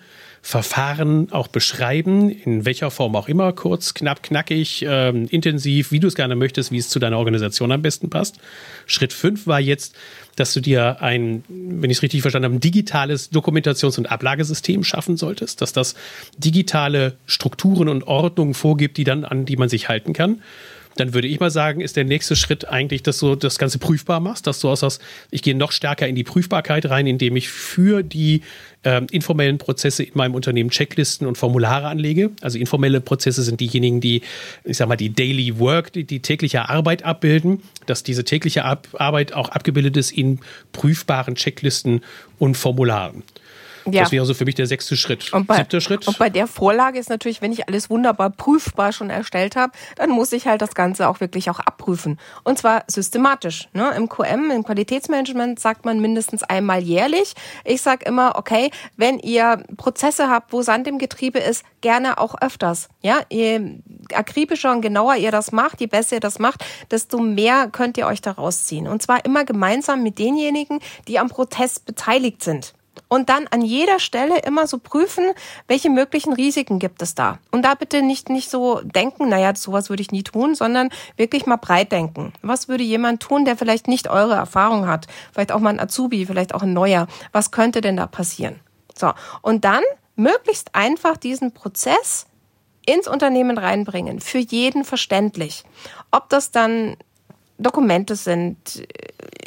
Verfahren auch beschreiben, in welcher Form auch immer, kurz, knapp, knackig, ähm, intensiv, wie du es gerne möchtest, wie es zu deiner Organisation am besten passt. Schritt 5 war jetzt dass du dir ein, wenn ich es richtig verstanden habe, ein digitales Dokumentations- und Ablagesystem schaffen solltest, dass das digitale Strukturen und Ordnungen vorgibt, die dann an die man sich halten kann dann würde ich mal sagen, ist der nächste Schritt eigentlich, dass du das Ganze prüfbar machst, dass du aus das, ich gehe noch stärker in die Prüfbarkeit rein, indem ich für die äh, informellen Prozesse in meinem Unternehmen Checklisten und Formulare anlege. Also informelle Prozesse sind diejenigen, die, ich sag mal, die Daily Work, die, die tägliche Arbeit abbilden, dass diese tägliche Ab Arbeit auch abgebildet ist in prüfbaren Checklisten und Formularen. Ja. Das wäre so für mich der sechste Schritt. Und bei, Siebter Schritt. Und bei der Vorlage ist natürlich, wenn ich alles wunderbar prüfbar schon erstellt habe, dann muss ich halt das Ganze auch wirklich auch abprüfen. Und zwar systematisch. Ne? Im QM, im Qualitätsmanagement sagt man mindestens einmal jährlich. Ich sage immer, okay, wenn ihr Prozesse habt, wo Sand im Getriebe ist, gerne auch öfters. Ja, je akribischer und genauer ihr das macht, je besser ihr das macht, desto mehr könnt ihr euch daraus ziehen. Und zwar immer gemeinsam mit denjenigen, die am Protest beteiligt sind und dann an jeder Stelle immer so prüfen, welche möglichen Risiken gibt es da. Und da bitte nicht, nicht so denken, naja, sowas würde ich nie tun, sondern wirklich mal breit denken. Was würde jemand tun, der vielleicht nicht eure Erfahrung hat? Vielleicht auch mal ein Azubi, vielleicht auch ein Neuer. Was könnte denn da passieren? So. Und dann möglichst einfach diesen Prozess ins Unternehmen reinbringen. Für jeden verständlich. Ob das dann Dokumente sind,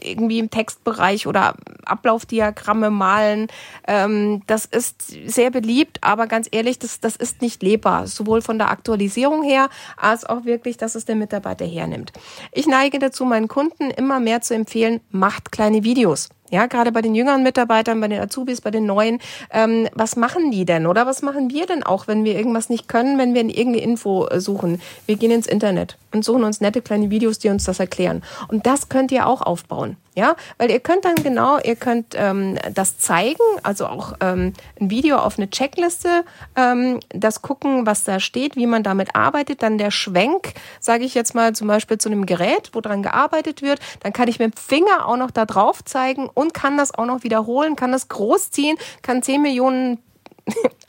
irgendwie im Textbereich oder Ablaufdiagramme malen. Ähm, das ist sehr beliebt, aber ganz ehrlich, das, das ist nicht lebbar. Sowohl von der Aktualisierung her, als auch wirklich, dass es der Mitarbeiter hernimmt. Ich neige dazu, meinen Kunden immer mehr zu empfehlen, macht kleine Videos. Ja, gerade bei den jüngeren Mitarbeitern, bei den Azubis, bei den neuen. Ähm, was machen die denn? Oder was machen wir denn auch, wenn wir irgendwas nicht können, wenn wir irgendeine Info äh, suchen? Wir gehen ins Internet und suchen uns nette kleine Videos, die uns das erklären. Und das könnt ihr auch aufbauen. Ja, weil ihr könnt dann genau, ihr könnt ähm, das zeigen, also auch ähm, ein Video auf eine Checkliste, ähm, das gucken, was da steht, wie man damit arbeitet, dann der Schwenk, sage ich jetzt mal zum Beispiel zu einem Gerät, wo dran gearbeitet wird, dann kann ich mit dem Finger auch noch da drauf zeigen und kann das auch noch wiederholen, kann das großziehen, kann 10 Millionen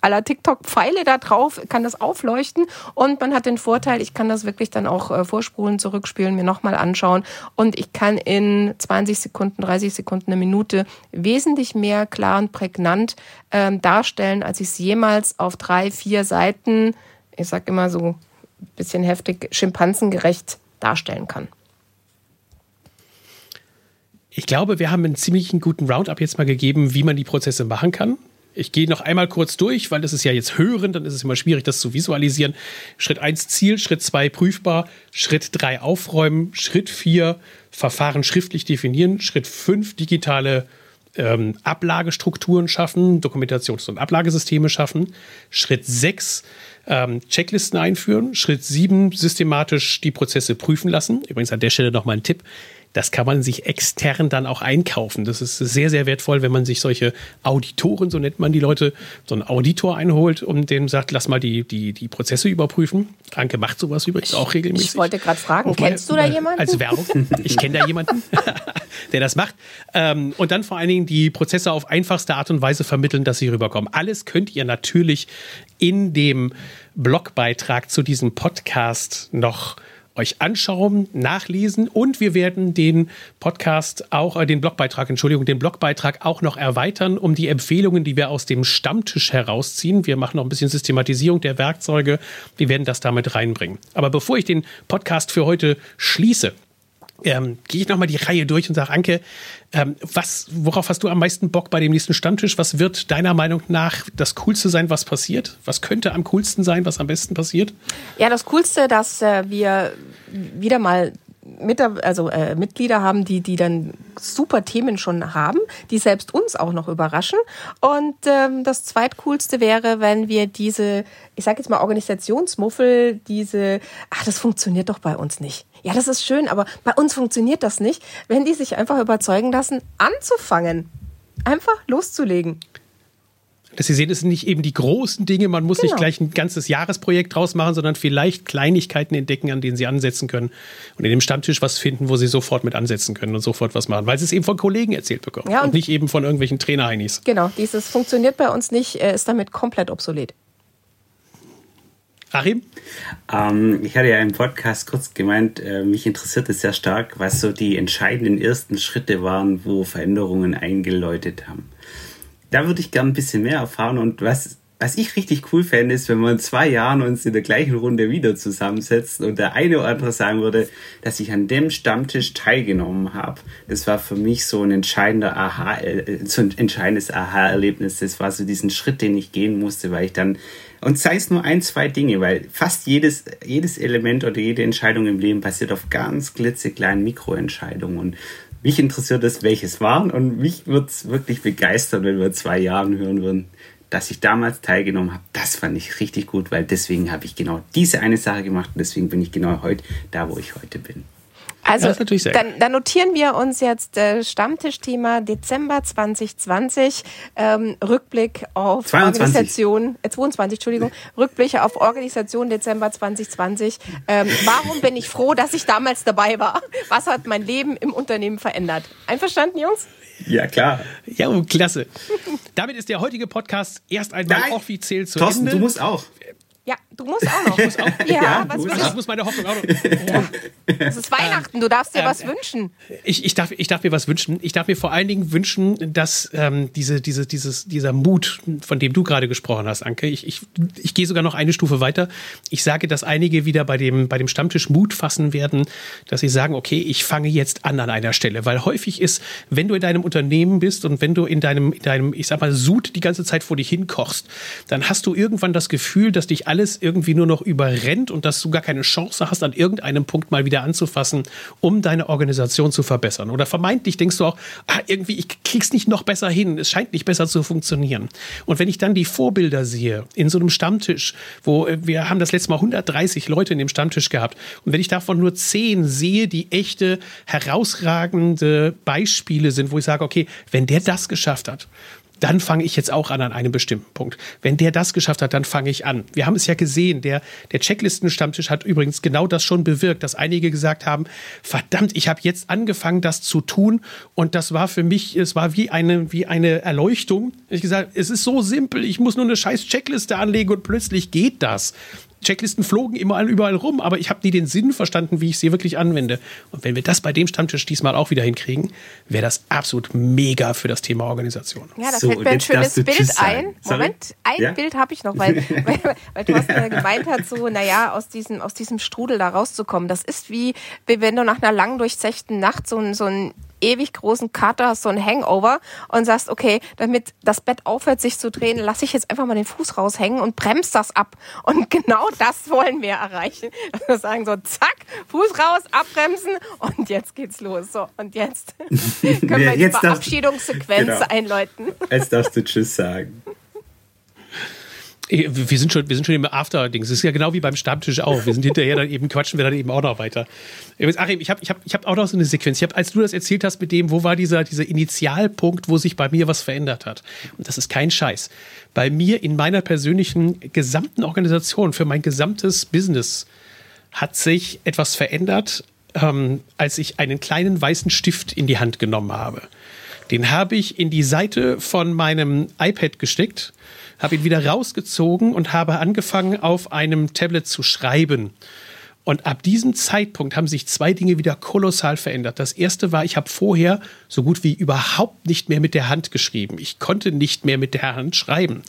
aller TikTok-Pfeile da drauf, kann das aufleuchten und man hat den Vorteil, ich kann das wirklich dann auch äh, vorspulen, zurückspielen, mir nochmal anschauen und ich kann in 20 Sekunden, 30 Sekunden, eine Minute wesentlich mehr klar und prägnant ähm, darstellen, als ich es jemals auf drei, vier Seiten, ich sag immer so ein bisschen heftig, schimpansengerecht darstellen kann. Ich glaube, wir haben einen ziemlich guten Roundup jetzt mal gegeben, wie man die Prozesse machen kann. Ich gehe noch einmal kurz durch, weil das ist ja jetzt hören, dann ist es immer schwierig, das zu visualisieren. Schritt 1 Ziel, Schritt 2 prüfbar, Schritt 3 aufräumen, Schritt 4 Verfahren schriftlich definieren, Schritt 5 digitale ähm, Ablagestrukturen schaffen, Dokumentations- und Ablagesysteme schaffen, Schritt 6 ähm, Checklisten einführen, Schritt 7 systematisch die Prozesse prüfen lassen. Übrigens an der Stelle nochmal ein Tipp das kann man sich extern dann auch einkaufen. Das ist sehr, sehr wertvoll, wenn man sich solche Auditoren, so nennt man die Leute, so einen Auditor einholt und dem sagt, lass mal die, die, die Prozesse überprüfen. Anke macht sowas übrigens auch regelmäßig. Ich wollte gerade fragen, kennst meine, du da jemanden? Als Werbung. Ich kenne da jemanden, der das macht. Ähm, und dann vor allen Dingen die Prozesse auf einfachste Art und Weise vermitteln, dass sie rüberkommen. Alles könnt ihr natürlich in dem Blogbeitrag zu diesem Podcast noch euch anschauen, nachlesen und wir werden den Podcast auch, äh, den Blogbeitrag, Entschuldigung, den Blogbeitrag auch noch erweitern um die Empfehlungen, die wir aus dem Stammtisch herausziehen. Wir machen noch ein bisschen Systematisierung der Werkzeuge. Wir werden das damit reinbringen. Aber bevor ich den Podcast für heute schließe, ähm, gehe ich nochmal die Reihe durch und sage, Anke, ähm, was, worauf hast du am meisten Bock bei dem nächsten Stammtisch? Was wird deiner Meinung nach das Coolste sein, was passiert? Was könnte am coolsten sein, was am besten passiert? Ja, das Coolste, dass äh, wir wieder mal mit, also äh, Mitglieder haben, die, die dann super Themen schon haben, die selbst uns auch noch überraschen. Und ähm, das zweitcoolste wäre, wenn wir diese, ich sage jetzt mal Organisationsmuffel, diese, ach, das funktioniert doch bei uns nicht. Ja, das ist schön, aber bei uns funktioniert das nicht, wenn die sich einfach überzeugen lassen, anzufangen. Einfach loszulegen dass Sie sehen, es sind nicht eben die großen Dinge, man muss genau. nicht gleich ein ganzes Jahresprojekt draus machen, sondern vielleicht Kleinigkeiten entdecken, an denen Sie ansetzen können und in dem Stammtisch was finden, wo Sie sofort mit ansetzen können und sofort was machen, weil Sie es eben von Kollegen erzählt bekommen ja, und, und, nicht eben von irgendwelchen Trainer-Heinis. Genau, dieses funktioniert bei uns nicht, ist damit komplett obsolet. Achim? Ähm, ich hatte ja im Podcast kurz gemeint, äh, mich interessiert es sehr stark, was so die entscheidenden ersten Schritte waren, wo Veränderungen eingeläutet haben da würde ich gerne ein bisschen mehr erfahren. Und was, was ich richtig cool fände, ist, wenn wir in zwei Jahren uns in der gleichen Runde wieder zusammensetzen und der eine oder andere sagen würde, dass ich an dem Stammtisch teilgenommen habe. Das war für mich so ein entscheidender Aha, äh, so ein entscheidendes Aha-Erlebnis. Das war so diesen Schritt, den ich gehen musste, weil ich dann und sei es nur ein, zwei Dinge, weil fast jedes, jedes Element oder jede Entscheidung im Leben basiert auf ganz klitzekleinen Mikroentscheidungen. Und mich interessiert es, welches waren und mich würde es wirklich begeistern, wenn wir zwei Jahren hören würden, dass ich damals teilgenommen habe. Das fand ich richtig gut, weil deswegen habe ich genau diese eine Sache gemacht und deswegen bin ich genau heute da, wo ich heute bin. Also dann, dann, notieren wir uns jetzt äh, Stammtischthema Dezember 2020, ähm, Rückblick auf 22. Organisation, äh, 22, Entschuldigung, Rückblicke auf Organisation Dezember 2020. Ähm, warum bin ich froh, dass ich damals dabei war? Was hat mein Leben im Unternehmen verändert? Einverstanden, Jungs? Ja, klar. Ja, klasse. Damit ist der heutige Podcast erst einmal Nein. offiziell zu Thorsten, Ende. du musst auch. Ja, du musst auch noch. Muss auch, ja, ja, was muss, ich muss meine Hoffnung auch noch. Es ist Weihnachten, du darfst dir ähm, was wünschen. Ich, ich, darf, ich darf mir was wünschen. Ich darf mir vor allen Dingen wünschen, dass ähm, diese, diese, dieses, dieser Mut, von dem du gerade gesprochen hast, Anke, ich, ich, ich gehe sogar noch eine Stufe weiter. Ich sage, dass einige wieder bei dem, bei dem Stammtisch Mut fassen werden, dass sie sagen, okay, ich fange jetzt an an einer Stelle. Weil häufig ist, wenn du in deinem Unternehmen bist und wenn du in deinem, in deinem ich sag mal, Sud die ganze Zeit vor dich hinkochst, dann hast du irgendwann das Gefühl, dass dich alles irgendwie nur noch überrennt und dass du gar keine Chance hast, an irgendeinem Punkt mal wieder anzufassen, um deine Organisation zu verbessern. Oder vermeintlich denkst du auch, ah, irgendwie, ich krieg's nicht noch besser hin, es scheint nicht besser zu funktionieren. Und wenn ich dann die Vorbilder sehe, in so einem Stammtisch, wo äh, wir haben das letzte Mal 130 Leute in dem Stammtisch gehabt, und wenn ich davon nur 10 sehe, die echte, herausragende Beispiele sind, wo ich sage, okay, wenn der das geschafft hat, dann fange ich jetzt auch an an einem bestimmten Punkt. Wenn der das geschafft hat, dann fange ich an. Wir haben es ja gesehen, der, der Checklisten-Stammtisch hat übrigens genau das schon bewirkt, dass einige gesagt haben, verdammt, ich habe jetzt angefangen, das zu tun und das war für mich, es war wie eine, wie eine Erleuchtung. Ich gesagt, es ist so simpel, ich muss nur eine scheiß Checkliste anlegen und plötzlich geht das. Checklisten flogen immer überall rum, aber ich habe nie den Sinn verstanden, wie ich sie wirklich anwende. Und wenn wir das bei dem Stammtisch diesmal auch wieder hinkriegen, wäre das absolut mega für das Thema Organisation. Ja, da so, fällt mir ein schönes Bild ein. Moment, ein ja? Bild habe ich noch, weil, weil, weil Thorsten ja gemeint hat, so, naja, aus diesem, aus diesem Strudel da rauszukommen. Das ist wie, wie wenn du nach einer lang durchzechten Nacht so ein, so ein ewig großen Kater, hast so ein Hangover und sagst, okay, damit das Bett aufhört sich zu drehen, lasse ich jetzt einfach mal den Fuß raushängen und bremst das ab. Und genau das wollen wir erreichen. Wir sagen so, zack, Fuß raus, abbremsen und jetzt geht's los. So, und jetzt können wir die Verabschiedungssequenz genau. einläuten. Jetzt darfst du Tschüss sagen. Wir sind schon, wir sind schon im After-Dings. Das ist ja genau wie beim Stammtisch auch. Wir sind hinterher dann eben, quatschen wir dann eben auch noch weiter. Achim, ich habe ich hab, ich hab auch noch so eine Sequenz. Ich hab, als du das erzählt hast mit dem, wo war dieser, dieser Initialpunkt, wo sich bei mir was verändert hat. Und das ist kein Scheiß. Bei mir in meiner persönlichen gesamten Organisation, für mein gesamtes Business, hat sich etwas verändert, ähm, als ich einen kleinen weißen Stift in die Hand genommen habe. Den habe ich in die Seite von meinem iPad gesteckt habe ihn wieder rausgezogen und habe angefangen, auf einem Tablet zu schreiben. Und ab diesem Zeitpunkt haben sich zwei Dinge wieder kolossal verändert. Das erste war, ich habe vorher so gut wie überhaupt nicht mehr mit der Hand geschrieben. Ich konnte nicht mehr mit der Hand schreiben.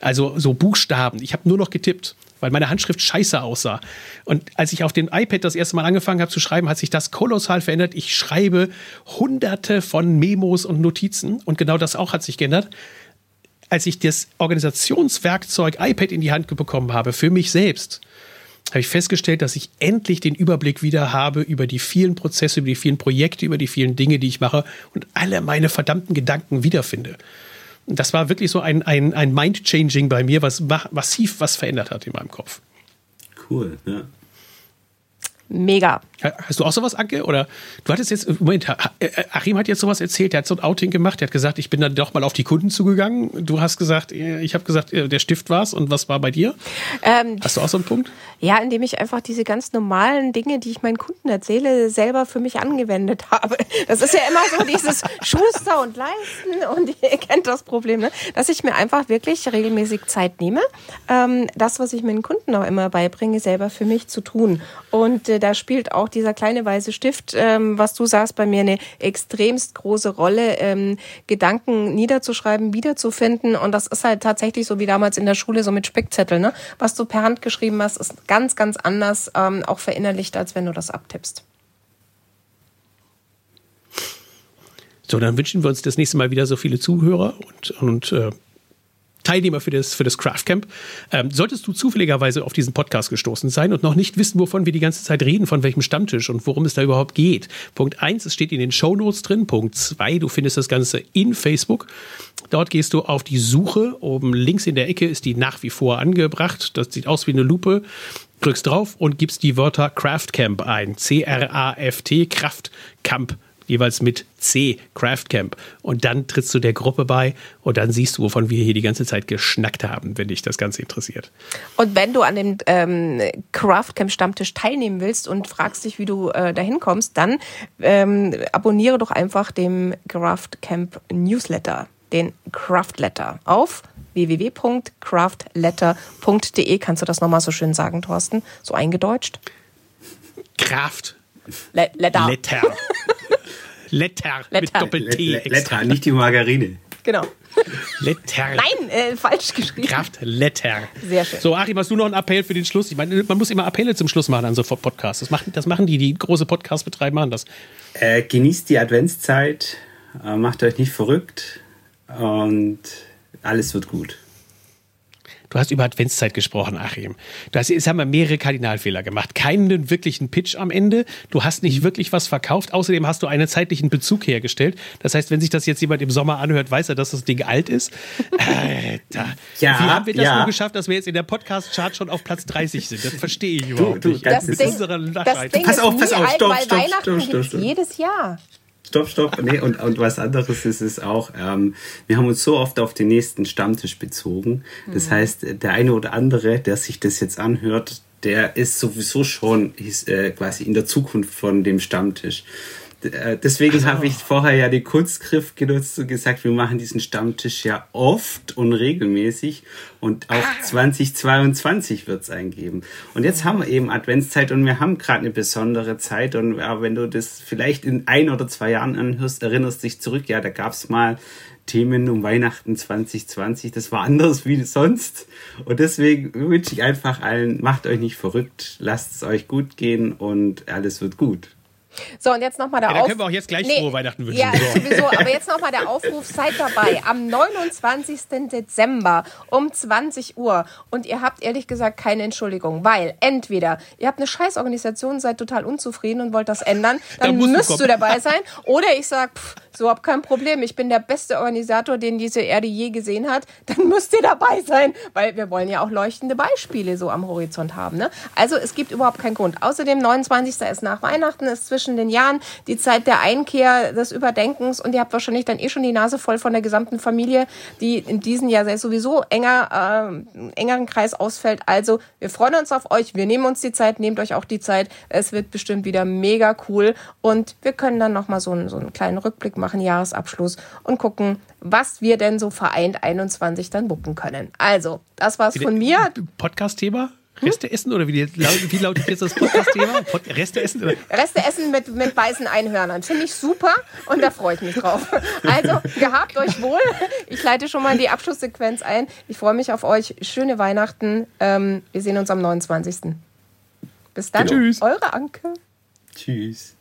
Also so Buchstaben. Ich habe nur noch getippt, weil meine Handschrift scheiße aussah. Und als ich auf dem iPad das erste Mal angefangen habe zu schreiben, hat sich das kolossal verändert. Ich schreibe hunderte von Memos und Notizen und genau das auch hat sich geändert als ich das Organisationswerkzeug iPad in die Hand bekommen habe, für mich selbst, habe ich festgestellt, dass ich endlich den Überblick wieder habe über die vielen Prozesse, über die vielen Projekte, über die vielen Dinge, die ich mache und alle meine verdammten Gedanken wiederfinde. Und das war wirklich so ein, ein, ein Mind-Changing bei mir, was massiv was verändert hat in meinem Kopf. Cool, ja mega. Hast du auch sowas, Anke? Oder du hattest jetzt, Moment, äh, Achim hat jetzt sowas erzählt, der hat so ein Outing gemacht, der hat gesagt, ich bin dann doch mal auf die Kunden zugegangen. Du hast gesagt, äh, ich habe gesagt, äh, der Stift war's. Und was war bei dir? Ähm, hast du auch so einen Punkt? Ja, indem ich einfach diese ganz normalen Dinge, die ich meinen Kunden erzähle, selber für mich angewendet habe. Das ist ja immer so dieses Schuster und Leisten und ihr kennt das Problem, ne? dass ich mir einfach wirklich regelmäßig Zeit nehme, ähm, das, was ich meinen Kunden auch immer beibringe, selber für mich zu tun. Und äh, da spielt auch dieser kleine weiße Stift, ähm, was du sagst, bei mir eine extremst große Rolle, ähm, Gedanken niederzuschreiben, wiederzufinden. Und das ist halt tatsächlich so wie damals in der Schule, so mit Spickzettel. Ne? Was du per Hand geschrieben hast, ist ganz, ganz anders ähm, auch verinnerlicht, als wenn du das abtippst. So, dann wünschen wir uns das nächste Mal wieder so viele Zuhörer und, und äh, Teilnehmer für das, für das Craft Camp. Ähm, solltest du zufälligerweise auf diesen Podcast gestoßen sein und noch nicht wissen, wovon wir die ganze Zeit reden, von welchem Stammtisch und worum es da überhaupt geht. Punkt eins, es steht in den Show Notes drin. Punkt zwei, du findest das Ganze in Facebook. Dort gehst du auf die Suche. Oben links in der Ecke ist die nach wie vor angebracht. Das sieht aus wie eine Lupe. Drückst drauf und gibst die Wörter Craft Camp ein. C-R-A-F-T, Kraft Camp jeweils mit C, Craft Camp. Und dann trittst du der Gruppe bei und dann siehst du, wovon wir hier die ganze Zeit geschnackt haben, wenn dich das Ganze interessiert. Und wenn du an dem ähm, Craft Camp Stammtisch teilnehmen willst und fragst dich, wie du äh, dahin kommst, dann ähm, abonniere doch einfach dem Craft Camp Newsletter, den Craft Letter auf www.craftletter.de. Kannst du das nochmal so schön sagen, Thorsten? So eingedeutscht? Kraft. Le Letter. Letter. Letter, Letter. mit Doppel-T. Letter, nicht die Margarine. Genau. Letter. Nein, äh, falsch geschrieben. Kraft Letter. Sehr schön. So, Achim, hast du noch einen Appell für den Schluss? Ich meine, man muss immer Appelle zum Schluss machen an so Podcasts. Das machen, das machen die, die große Podcast-Betreiber machen das. Äh, genießt die Adventszeit, äh, macht euch nicht verrückt und alles wird gut. Du hast über Adventszeit gesprochen, Achim. Du hast, jetzt haben wir mehrere Kardinalfehler gemacht. Keinen wirklichen Pitch am Ende. Du hast nicht wirklich was verkauft. Außerdem hast du einen zeitlichen Bezug hergestellt. Das heißt, wenn sich das jetzt jemand im Sommer anhört, weiß er, dass das Ding alt ist. Alter. Ja, Wie haben wir das ja. nur geschafft, dass wir jetzt in der Podcast-Chart schon auf Platz 30 sind? Das verstehe ich überhaupt du, du, nicht. Das, das, ist das Ding pass auf, pass auf, stopp, stopp, stopp, stopp, stopp. Jedes Jahr stopp, stopp. Nee, und, und was anderes ist es auch, ähm, wir haben uns so oft auf den nächsten Stammtisch bezogen. Das mhm. heißt, der eine oder andere, der sich das jetzt anhört, der ist sowieso schon äh, quasi in der Zukunft von dem Stammtisch. Äh, deswegen also. habe ich vorher ja die Kunstgriff genutzt und gesagt, wir machen diesen Stammtisch ja oft und regelmäßig und auch ah. 2022 wird es eingeben. Und jetzt haben wir eben Adventszeit und wir haben gerade eine besondere Zeit und ja, wenn du das vielleicht in ein oder zwei Jahren anhörst, erinnerst dich zurück, ja, da gab es mal Themen um Weihnachten 2020. Das war anders wie sonst. Und deswegen wünsche ich einfach allen, macht euch nicht verrückt, lasst es euch gut gehen und alles wird gut. So, und jetzt nochmal der ja, Aufruf. können wir auch jetzt gleich nee, frohe Weihnachten wünschen. Ja, so. sowieso. Aber jetzt nochmal der Aufruf, seid dabei am 29. Dezember um 20 Uhr. Und ihr habt ehrlich gesagt keine Entschuldigung, weil entweder ihr habt eine Scheißorganisation, seid total unzufrieden und wollt das ändern, dann, dann müsst du dabei sein. Oder ich sag, pff, so hab kein Problem, ich bin der beste Organisator, den diese Erde je gesehen hat, dann müsst ihr dabei sein, weil wir wollen ja auch leuchtende Beispiele so am Horizont haben. Ne? Also es gibt überhaupt keinen Grund. Außerdem 29. ist nach Weihnachten, ist zwischen zwischen den Jahren, die Zeit der Einkehr, des Überdenkens und ihr habt wahrscheinlich dann eh schon die Nase voll von der gesamten Familie, die in diesem Jahr sowieso enger, äh, engeren Kreis ausfällt. Also wir freuen uns auf euch, wir nehmen uns die Zeit, nehmt euch auch die Zeit. Es wird bestimmt wieder mega cool und wir können dann nochmal so einen, so einen kleinen Rückblick machen, Jahresabschluss und gucken, was wir denn so vereint 21 dann bucken können. Also, das war's von mir. Podcast-Thema? Reste essen oder wie, wie lautet jetzt das Podcast-Thema? Reste essen? Oder? Reste essen mit, mit weißen Einhörnern. Finde ich super und da freue ich mich drauf. Also, gehabt euch wohl. Ich leite schon mal die Abschlusssequenz ein. Ich freue mich auf euch. Schöne Weihnachten. Ähm, wir sehen uns am 29. Bis dann. Tschüss. Eure Anke. Tschüss.